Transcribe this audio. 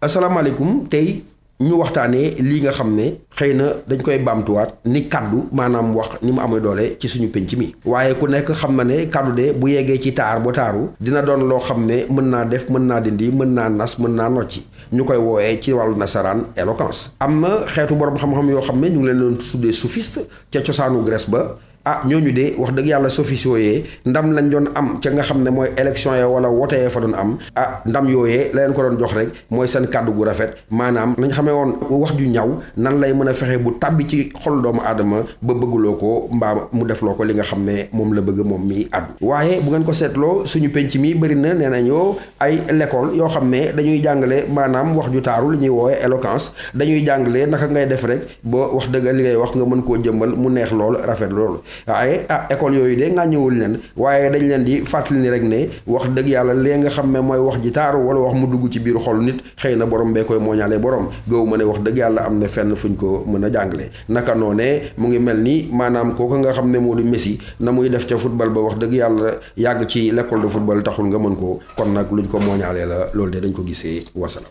asalaamaaleykum tey ñu waxtaanee lii nga xam ne xëy na dañ koy baamtuwaat ni kàddu maanaam wax ni mu amee doole ci suñu penc mi waaye ku nekk xam na ne kàddu de bu yeggee ci taar ba taaru dina doon loo xam ne mën naa def mën naa dindi mën naa nas mën naa nocci ñu koy woowee ci wàllu nasaraan éloquence am na xeetu borom xam-xam yoo xam ne ñu ngi leen doon tuddee soufiste ca cosaanu Grèce ba ah ñooñu de wax dëgg yàlla sofis yooyee ndam lañ doon am ca nga xam ne mooy élection ya wala wote ya fa doon am ah ndam yooyee la leen ko doon jox rek mooy seen kàddu gu rafet maanaam nañ xamee woon wax ju ñaw nan lay mën a fexe bu tàbbi ci xol doomu aadama ba bëgguloo ko mbaa mu defloo ko li nga xam ne moom la bëgg moom mi àddu waaye bu ngeen ko seetloo suñu penc mi bëri na nee nañoo ay lekkool yoo xam ne dañuy jàngale maanaam wax ju taaru li ñuy woowee éloquence dañuy jàngale naka ngay def rek boo wax dëgg li ngay wax nga mën koo jëmbal mu neex loolu rafet loolu waaye ah école yooyu de nga ñëwul leen waaye dañ leen di fàttali ni rek ne wax dëgg yàlla lee nga xam ne mooy wax ji taaru wala wax mu dugg ci biir xol nit xëy na borom bee koy mooñaale borom gëw ma ne wax dëgg yàlla am na fenn fuñ ko mën a jàngale naka noonee mu ngi mel ni maanaam kooku nga xam ne moo di Messi na muy def ca football ba wax dëgg yàlla yàgg ci l'école de football taxul nga mën ko kon nag luñ ko mooñaalee la loolu de dañ ko gisee wasalaam